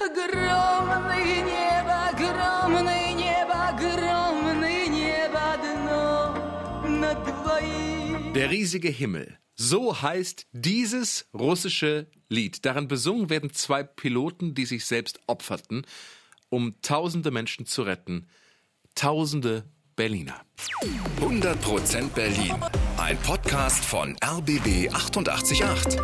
Огромное небо, огромное небо, огромное небо, одно над двоим. Der riesige Himmel. So heißt dieses russische Lied. Darin besungen werden zwei Piloten, die sich selbst opferten, um tausende Menschen zu retten. Tausende Berliner. 100% Berlin. Ein Podcast von RBB 888.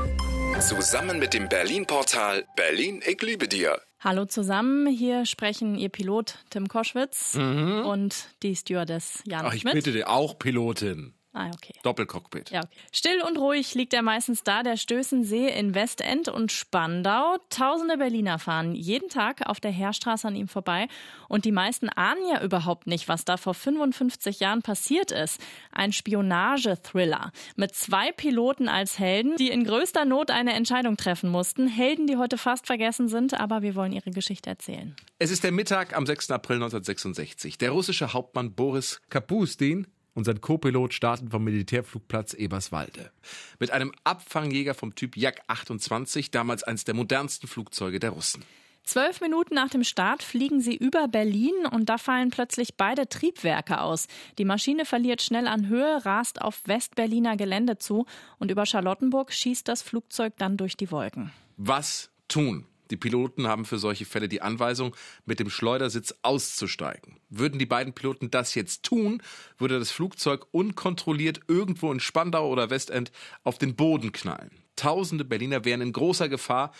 Zusammen mit dem Berlin-Portal Berlin, ich liebe dir. Hallo zusammen, hier sprechen Ihr Pilot Tim Koschwitz und die Stewardess Jan Ach, ich Schmidt. bitte dir, auch Pilotin. Ah, okay. Doppelcockpit. Ja, okay. Still und ruhig liegt er meistens da, der Stößensee in Westend und Spandau. Tausende Berliner fahren jeden Tag auf der Heerstraße an ihm vorbei. Und die meisten ahnen ja überhaupt nicht, was da vor 55 Jahren passiert ist. Ein Spionage-Thriller mit zwei Piloten als Helden, die in größter Not eine Entscheidung treffen mussten. Helden, die heute fast vergessen sind, aber wir wollen ihre Geschichte erzählen. Es ist der Mittag am 6. April 1966. Der russische Hauptmann Boris Kapustin und sein Co-Pilot starten vom Militärflugplatz Eberswalde. Mit einem Abfangjäger vom Typ Jak-28, damals eines der modernsten Flugzeuge der Russen. Zwölf Minuten nach dem Start fliegen sie über Berlin und da fallen plötzlich beide Triebwerke aus. Die Maschine verliert schnell an Höhe, rast auf Westberliner Gelände zu und über Charlottenburg schießt das Flugzeug dann durch die Wolken. Was tun? Die Piloten haben für solche Fälle die Anweisung, mit dem Schleudersitz auszusteigen. Würden die beiden Piloten das jetzt tun, würde das Flugzeug unkontrolliert irgendwo in Spandau oder Westend auf den Boden knallen. Tausende Berliner wären in großer Gefahr,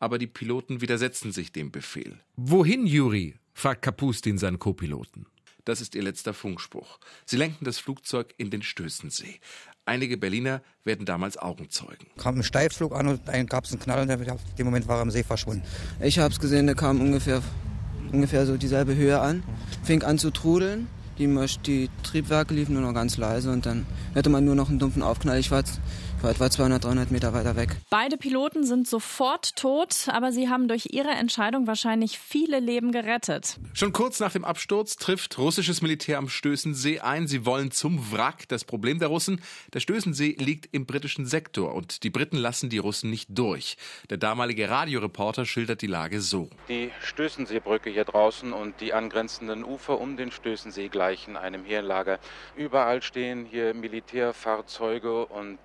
aber die Piloten widersetzen sich dem Befehl. Wohin, Juri? fragt Kapustin seinen Co-Piloten. Das ist ihr letzter Funkspruch. Sie lenken das Flugzeug in den Stößensee. Einige Berliner werden damals Augenzeugen. kam ein Steilflug an und dann gab es einen Knall und in dem Moment war er im See verschwunden. Ich habe es gesehen, der kam ungefähr, ungefähr so dieselbe Höhe an, fing an zu trudeln. Die, die Triebwerke liefen nur noch ganz leise und dann hörte man nur noch einen dumpfen Aufknall. Ich war, war etwa 200, 300 Meter weiter weg. Beide Piloten sind sofort tot, aber sie haben durch ihre Entscheidung wahrscheinlich viele Leben gerettet. Schon kurz nach dem Absturz trifft russisches Militär am Stößensee ein. Sie wollen zum Wrack. Das Problem der Russen, der Stößensee liegt im britischen Sektor und die Briten lassen die Russen nicht durch. Der damalige Radioreporter schildert die Lage so. Die Stößenseebrücke hier draußen und die angrenzenden Ufer um den Stößensee gleichen einem Heerlager. Überall stehen hier Militärfahrzeuge und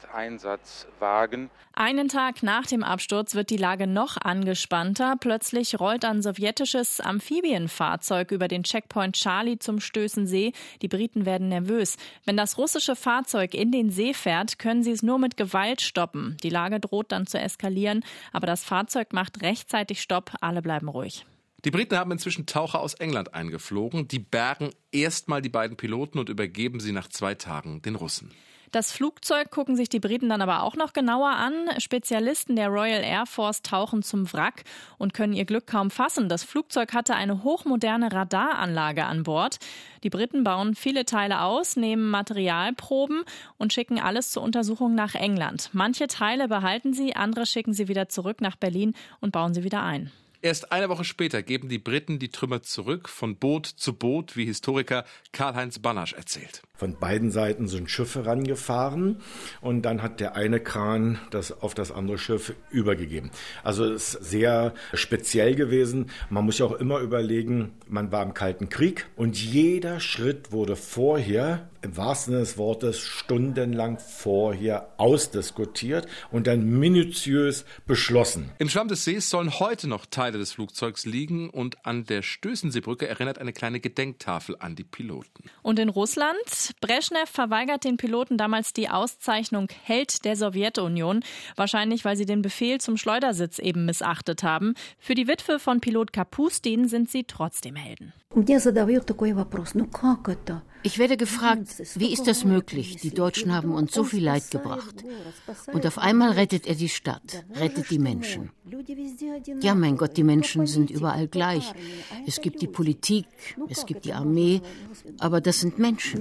Einsatzwagen. Einen Tag nach dem Absturz wird die Lage noch angespannter. Plötzlich rollt ein sowjetisches Amphibienfahrzeug über den Checkpoint Charlie zum Stößensee. Die Briten werden nervös. Wenn das russische Fahrzeug in den See fährt, können sie es nur mit Gewalt stoppen. Die Lage droht dann zu eskalieren, aber das Fahrzeug macht rechtzeitig Stopp. Alle bleiben ruhig. Die Briten haben inzwischen Taucher aus England eingeflogen. Die bergen erstmal die beiden Piloten und übergeben sie nach zwei Tagen den Russen. Das Flugzeug gucken sich die Briten dann aber auch noch genauer an. Spezialisten der Royal Air Force tauchen zum Wrack und können ihr Glück kaum fassen. Das Flugzeug hatte eine hochmoderne Radaranlage an Bord. Die Briten bauen viele Teile aus, nehmen Materialproben und schicken alles zur Untersuchung nach England. Manche Teile behalten sie, andere schicken sie wieder zurück nach Berlin und bauen sie wieder ein. Erst eine Woche später geben die Briten die Trümmer zurück, von Boot zu Boot, wie Historiker Karl-Heinz Bannasch erzählt. Von beiden Seiten sind Schiffe rangefahren und dann hat der eine Kran das auf das andere Schiff übergegeben. Also es ist sehr speziell gewesen. Man muss ja auch immer überlegen, man war im Kalten Krieg und jeder Schritt wurde vorher, im wahrsten Sinne des Wortes, stundenlang vorher ausdiskutiert und dann minutiös beschlossen. Im Schlamm des Sees sollen heute noch Teile des Flugzeugs liegen und an der Stößenseebrücke erinnert eine kleine Gedenktafel an die Piloten. Und in Russland, Brezhnev verweigert den Piloten damals die Auszeichnung Held der Sowjetunion, wahrscheinlich weil sie den Befehl zum Schleudersitz eben missachtet haben. Für die Witwe von Pilot Kapustin sind sie trotzdem Helden. Мне задают такой вопрос, ну как это? Ich werde gefragt, wie ist das möglich? Die Deutschen haben uns so viel Leid gebracht. Und auf einmal rettet er die Stadt, rettet die Menschen. Ja, mein Gott, die Menschen sind überall gleich. Es gibt die Politik, es gibt die Armee, aber das sind Menschen.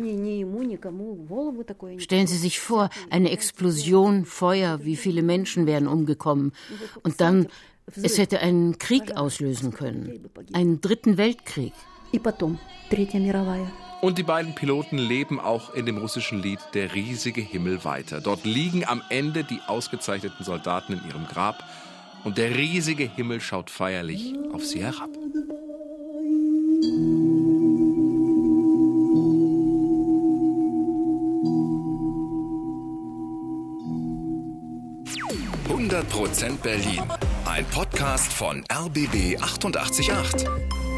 Stellen Sie sich vor, eine Explosion, Feuer, wie viele Menschen wären umgekommen. Und dann, es hätte einen Krieg auslösen können, einen dritten Weltkrieg. И потом Третья мировая. Und die beiden Piloten leben auch in dem russischen Lied Der riesige Himmel weiter. Dort liegen am Ende die ausgezeichneten Soldaten in ihrem Grab und der riesige Himmel schaut feierlich auf sie herab. Prozent Berlin. Ein Podcast von RBB 888.